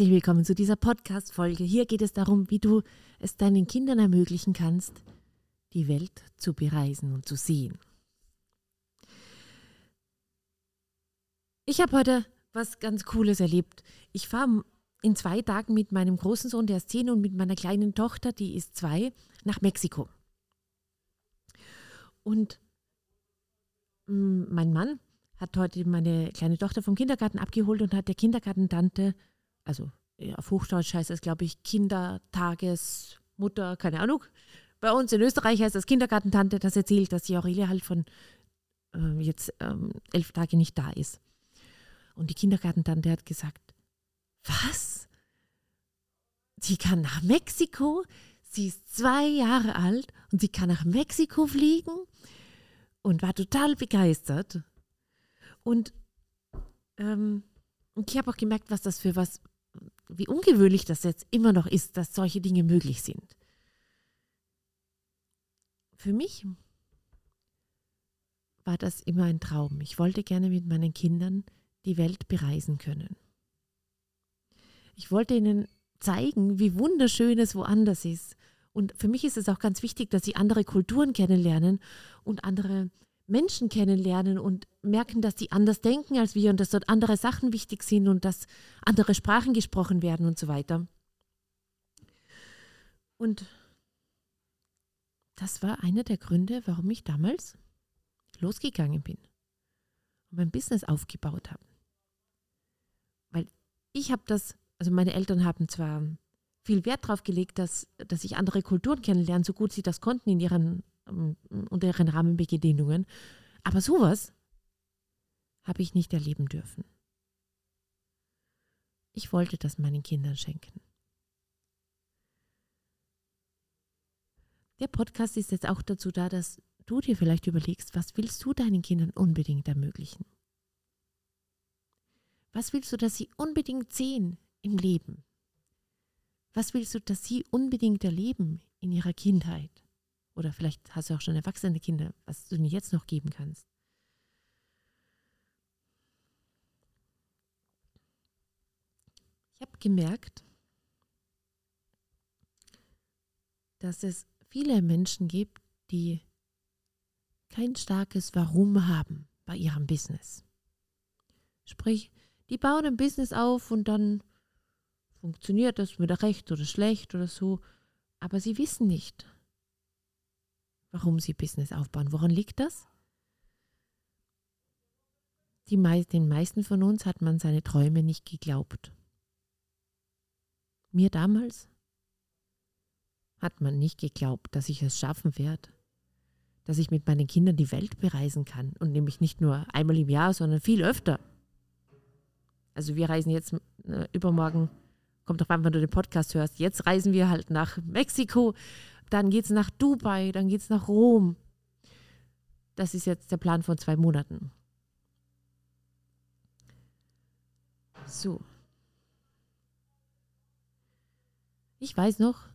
Herzlich willkommen zu dieser Podcast-Folge. Hier geht es darum, wie du es deinen Kindern ermöglichen kannst, die Welt zu bereisen und zu sehen. Ich habe heute was ganz Cooles erlebt. Ich fahre in zwei Tagen mit meinem großen Sohn, der ist zehn, und mit meiner kleinen Tochter, die ist zwei, nach Mexiko. Und mein Mann hat heute meine kleine Tochter vom Kindergarten abgeholt und hat der Kindergartentante, also auf Hochdeutsch heißt das, glaube ich, Kindertagesmutter, keine Ahnung. Bei uns in Österreich heißt das Kindergartentante, das erzählt, dass die Aurelia halt von äh, jetzt ähm, elf Tage nicht da ist. Und die Kindergartentante hat gesagt, was? Sie kann nach Mexiko? Sie ist zwei Jahre alt und sie kann nach Mexiko fliegen? Und war total begeistert. Und ähm, ich habe auch gemerkt, was das für was, wie ungewöhnlich das jetzt immer noch ist, dass solche Dinge möglich sind. Für mich war das immer ein Traum. Ich wollte gerne mit meinen Kindern die Welt bereisen können. Ich wollte ihnen zeigen, wie wunderschön es woanders ist. Und für mich ist es auch ganz wichtig, dass sie andere Kulturen kennenlernen und andere Menschen kennenlernen und merken, dass sie anders denken als wir und dass dort andere Sachen wichtig sind und dass andere Sprachen gesprochen werden und so weiter. Und das war einer der Gründe, warum ich damals losgegangen bin und mein Business aufgebaut habe. Weil ich habe das, also meine Eltern haben zwar viel Wert darauf gelegt, dass, dass ich andere Kulturen kennenlerne, so gut sie das konnten in ihren ähm, unter ihren Rahmenbedingungen. Aber sowas habe ich nicht erleben dürfen. Ich wollte das meinen Kindern schenken. Der Podcast ist jetzt auch dazu da, dass du dir vielleicht überlegst, was willst du deinen Kindern unbedingt ermöglichen? Was willst du, dass sie unbedingt sehen im Leben? Was willst du, dass sie unbedingt erleben in ihrer Kindheit? Oder vielleicht hast du auch schon erwachsene Kinder, was du ihnen jetzt noch geben kannst. Ich habe gemerkt, dass es viele Menschen gibt, die kein starkes Warum haben bei ihrem Business. Sprich, die bauen ein Business auf und dann funktioniert das wieder recht oder schlecht oder so, aber sie wissen nicht, warum sie Business aufbauen. Woran liegt das? Die mei den meisten von uns hat man seine Träume nicht geglaubt. Mir damals hat man nicht geglaubt, dass ich es schaffen werde, dass ich mit meinen Kindern die Welt bereisen kann und nämlich nicht nur einmal im Jahr, sondern viel öfter. Also wir reisen jetzt äh, übermorgen, kommt drauf an, wenn du den Podcast hörst, jetzt reisen wir halt nach Mexiko, dann geht es nach Dubai, dann geht es nach Rom. Das ist jetzt der Plan von zwei Monaten. So. Ich weiß noch,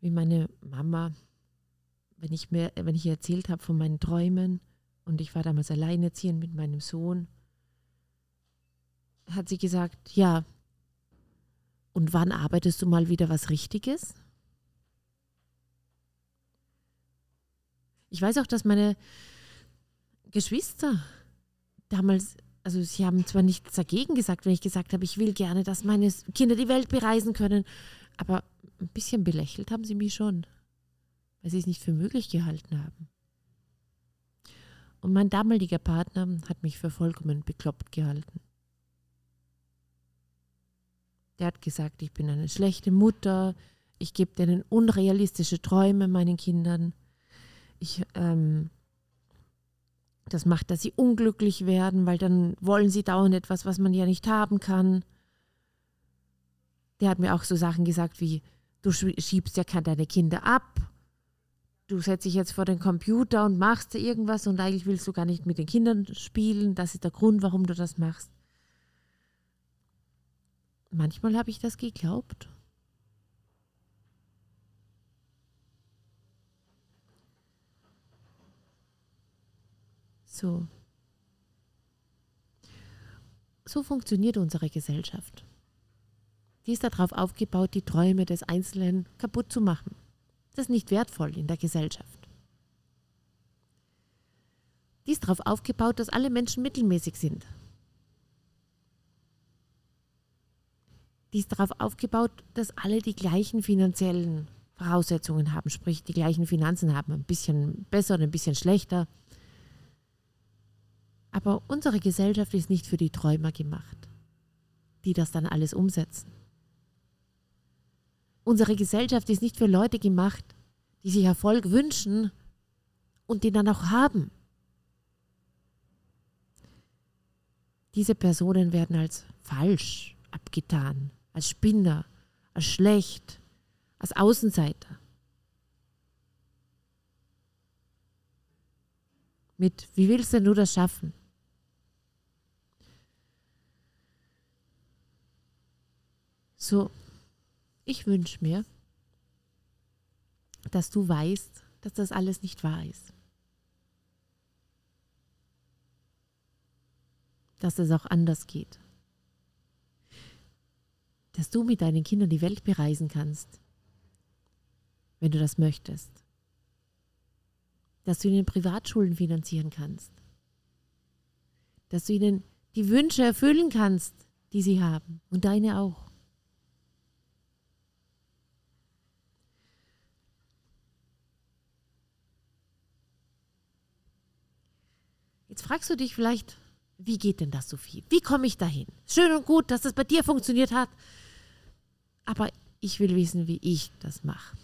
wie meine Mama, wenn ich mir, wenn ich ihr erzählt habe von meinen Träumen und ich war damals alleinerziehend mit meinem Sohn, hat sie gesagt, ja, und wann arbeitest du mal wieder was Richtiges? Ich weiß auch, dass meine Geschwister damals, also sie haben zwar nichts dagegen gesagt, wenn ich gesagt habe, ich will gerne, dass meine Kinder die Welt bereisen können, aber ein bisschen belächelt haben sie mich schon, weil sie es nicht für möglich gehalten haben. Und mein damaliger Partner hat mich für vollkommen bekloppt gehalten. Der hat gesagt, ich bin eine schlechte Mutter, ich gebe denen unrealistische Träume meinen Kindern ich, ähm, das macht, dass sie unglücklich werden, weil dann wollen sie dauernd etwas, was man ja nicht haben kann. Der hat mir auch so Sachen gesagt wie, du schiebst ja deine Kinder ab, du setzt dich jetzt vor den Computer und machst irgendwas und eigentlich willst du gar nicht mit den Kindern spielen, das ist der Grund, warum du das machst. Manchmal habe ich das geglaubt So. so funktioniert unsere Gesellschaft. Die ist darauf aufgebaut, die Träume des Einzelnen kaputt zu machen. Das ist nicht wertvoll in der Gesellschaft. Die ist darauf aufgebaut, dass alle Menschen mittelmäßig sind. Die ist darauf aufgebaut, dass alle die gleichen finanziellen Voraussetzungen haben, sprich die gleichen Finanzen haben, ein bisschen besser und ein bisschen schlechter. Aber unsere Gesellschaft ist nicht für die Träumer gemacht, die das dann alles umsetzen. Unsere Gesellschaft ist nicht für Leute gemacht, die sich Erfolg wünschen und den dann auch haben. Diese Personen werden als falsch abgetan, als Spinner, als schlecht, als Außenseiter. Mit, wie willst denn du das schaffen? So, ich wünsche mir, dass du weißt, dass das alles nicht wahr ist. Dass es auch anders geht. Dass du mit deinen Kindern die Welt bereisen kannst, wenn du das möchtest. Dass du ihnen Privatschulen finanzieren kannst. Dass du ihnen die Wünsche erfüllen kannst, die sie haben und deine auch. Jetzt fragst du dich vielleicht, wie geht denn das, Sophie? Wie komme ich dahin? Schön und gut, dass das bei dir funktioniert hat. Aber ich will wissen, wie ich das mache.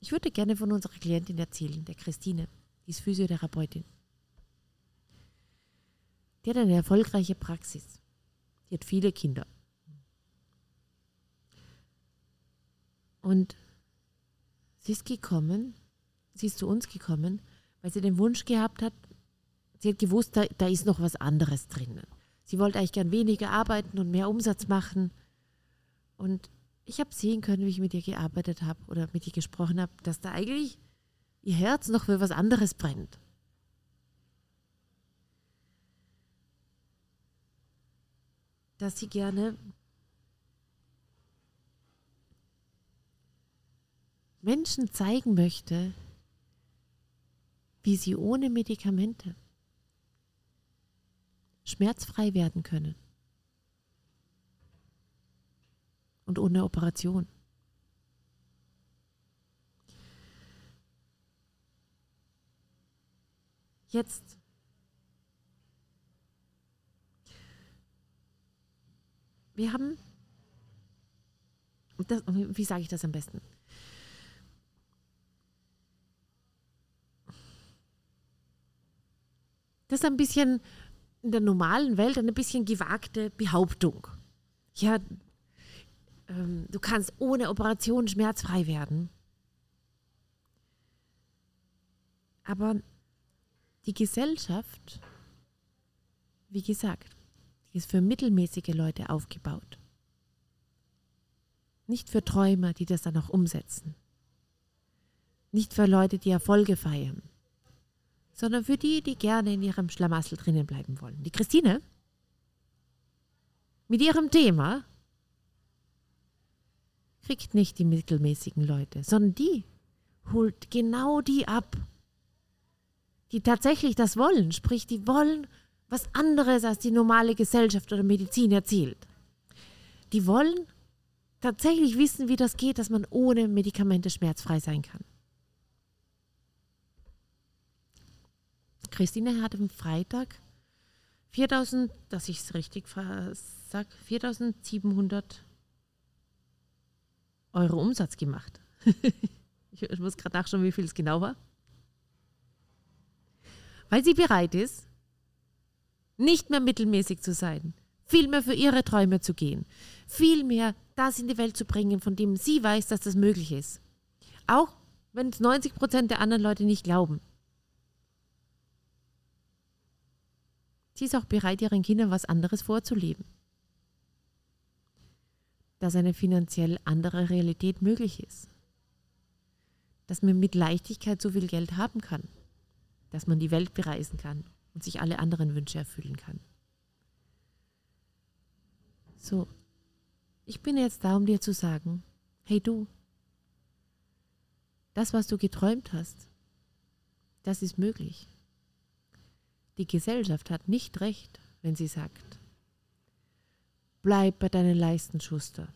Ich würde gerne von unserer Klientin erzählen, der Christine. Die ist Physiotherapeutin. Die hat eine erfolgreiche Praxis. Die hat viele Kinder. Und sie ist gekommen, sie ist zu uns gekommen, weil sie den Wunsch gehabt hat, sie hat gewusst, da, da ist noch was anderes drinnen. Sie wollte eigentlich gern weniger arbeiten und mehr Umsatz machen. Und ich habe sehen können, wie ich mit ihr gearbeitet habe oder mit ihr gesprochen habe, dass da eigentlich ihr Herz noch für was anderes brennt. Dass sie gerne Menschen zeigen möchte, wie sie ohne Medikamente schmerzfrei werden können und ohne Operation. Jetzt wir haben, das, wie sage ich das am besten? Das ist ein bisschen in der normalen Welt eine bisschen gewagte Behauptung. Ja, ähm, du kannst ohne Operation schmerzfrei werden. Aber die Gesellschaft, wie gesagt, ist für mittelmäßige Leute aufgebaut. Nicht für Träumer, die das dann auch umsetzen. Nicht für Leute, die Erfolge feiern sondern für die, die gerne in ihrem Schlamassel drinnen bleiben wollen. Die Christine mit ihrem Thema kriegt nicht die mittelmäßigen Leute, sondern die holt genau die ab, die tatsächlich das wollen, sprich, die wollen was anderes als die normale Gesellschaft oder Medizin erzählt. Die wollen tatsächlich wissen, wie das geht, dass man ohne Medikamente schmerzfrei sein kann. Christine hat am Freitag 4000, dass ich es richtig sage, 4700 Euro Umsatz gemacht. ich muss gerade nachschauen, wie viel es genau war. Weil sie bereit ist, nicht mehr mittelmäßig zu sein, vielmehr für ihre Träume zu gehen, vielmehr das in die Welt zu bringen, von dem sie weiß, dass das möglich ist. Auch wenn es 90 Prozent der anderen Leute nicht glauben. Sie ist auch bereit, ihren Kindern was anderes vorzuleben. Dass eine finanziell andere Realität möglich ist. Dass man mit Leichtigkeit so viel Geld haben kann. Dass man die Welt bereisen kann. und sich alle anderen Wünsche erfüllen kann. So, ich bin jetzt da, um dir zu sagen, hey du, das, was du geträumt hast, das ist möglich. Die Gesellschaft hat nicht recht, wenn sie sagt, bleib bei deinen Leisten, Schuster.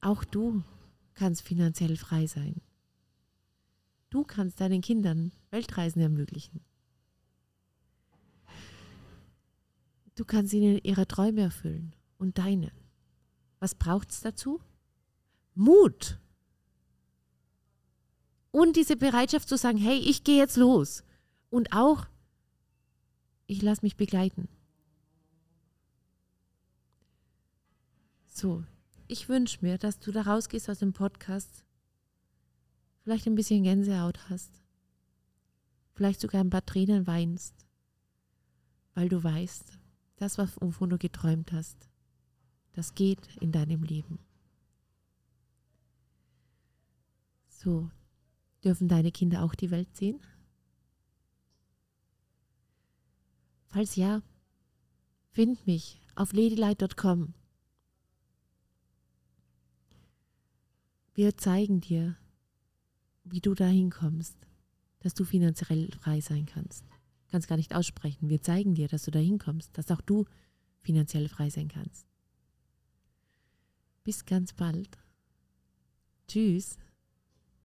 Auch du kannst finanziell frei sein. Du kannst deinen Kindern Weltreisen ermöglichen. Du kannst ihnen ihre Träume erfüllen und deine. Was braucht es dazu? Mut. Und diese Bereitschaft zu sagen, hey, ich gehe jetzt los. Und auch, ich lasse mich begleiten. So, ich wünsche mir, dass du da rausgehst aus dem Podcast, vielleicht ein bisschen Gänsehaut hast, vielleicht sogar ein paar Tränen weinst, weil du weißt, das, wovon du geträumt hast, das geht in deinem Leben. So, dürfen deine Kinder auch die Welt sehen? Falls ja, find mich auf ladylight.com Wir zeigen dir, wie du dahin kommst, dass du finanziell frei sein kannst. Kannst gar nicht aussprechen. Wir zeigen dir, dass du dahin kommst, dass auch du finanziell frei sein kannst. Bis ganz bald. Tschüss.